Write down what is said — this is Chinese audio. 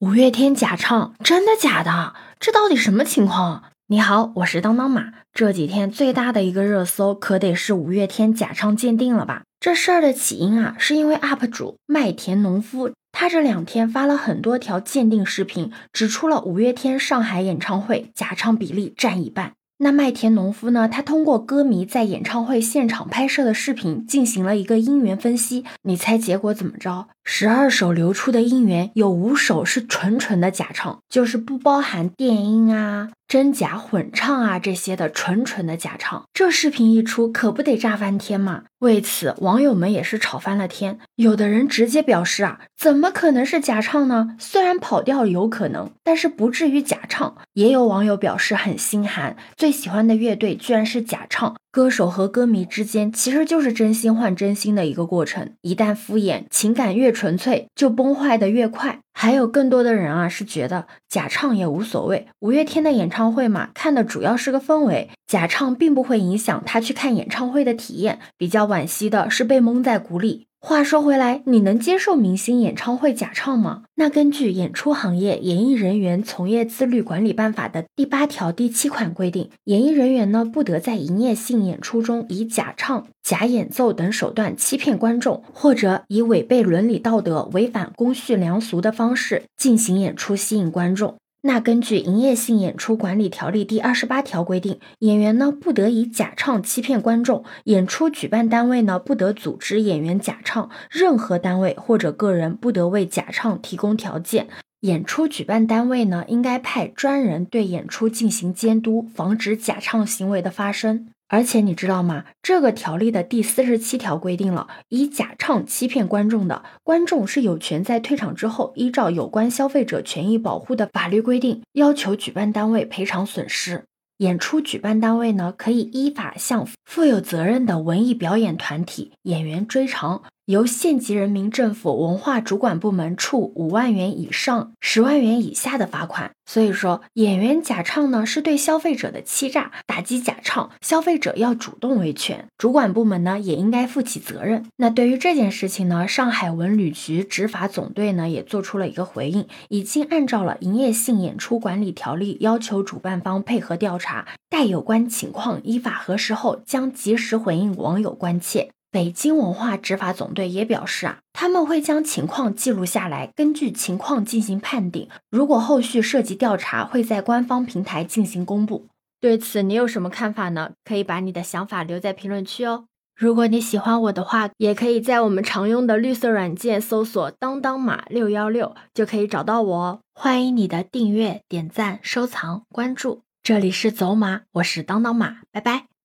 五月天假唱，真的假的？这到底什么情况？你好，我是当当马。这几天最大的一个热搜，可得是五月天假唱鉴定了吧？这事儿的起因啊，是因为 UP 主麦田农夫，他这两天发了很多条鉴定视频，指出了五月天上海演唱会假唱比例占一半。那麦田农夫呢？他通过歌迷在演唱会现场拍摄的视频进行了一个音源分析，你猜结果怎么着？十二首流出的音源有五首是纯纯的假唱，就是不包含电音啊。真假混唱啊，这些的纯纯的假唱，这视频一出，可不得炸翻天嘛！为此，网友们也是吵翻了天。有的人直接表示啊，怎么可能是假唱呢？虽然跑调有可能，但是不至于假唱。也有网友表示很心寒，最喜欢的乐队居然是假唱。歌手和歌迷之间其实就是真心换真心的一个过程，一旦敷衍，情感越纯粹，就崩坏的越快。还有更多的人啊，是觉得假唱也无所谓。五月天的演唱会嘛，看的主要是个氛围，假唱并不会影响他去看演唱会的体验。比较惋惜的是被蒙在鼓里。话说回来，你能接受明星演唱会假唱吗？那根据《演出行业演艺人员从业自律管理办法》的第八条第七款规定，演艺人员呢不得在营业性演出中以假唱、假演奏等手段欺骗观众，或者以违背伦理道德、违反公序良俗的方式进行演出吸引观众。那根据《营业性演出管理条例》第二十八条规定，演员呢不得以假唱欺骗观众，演出举办单位呢不得组织演员假唱，任何单位或者个人不得为假唱提供条件，演出举办单位呢应该派专人对演出进行监督，防止假唱行为的发生。而且你知道吗？这个条例的第四十七条规定了，以假唱欺骗观众的，观众是有权在退场之后，依照有关消费者权益保护的法律规定，要求举办单位赔偿损失。演出举办单位呢，可以依法向负有责任的文艺表演团体、演员追偿。由县级人民政府文化主管部门处五万元以上十万元以下的罚款。所以说，演员假唱呢是对消费者的欺诈，打击假唱，消费者要主动维权，主管部门呢也应该负起责任。那对于这件事情呢，上海文旅局执法总队呢也做出了一个回应，已经按照了营业性演出管理条例要求主办方配合调查，待有关情况依法核实后，将及时回应网友关切。北京文化执法总队也表示啊，他们会将情况记录下来，根据情况进行判定。如果后续涉及调查，会在官方平台进行公布。对此，你有什么看法呢？可以把你的想法留在评论区哦。如果你喜欢我的话，也可以在我们常用的绿色软件搜索“当当马六幺六”，就可以找到我哦。欢迎你的订阅、点赞、收藏、关注。这里是走马，我是当当马，拜拜。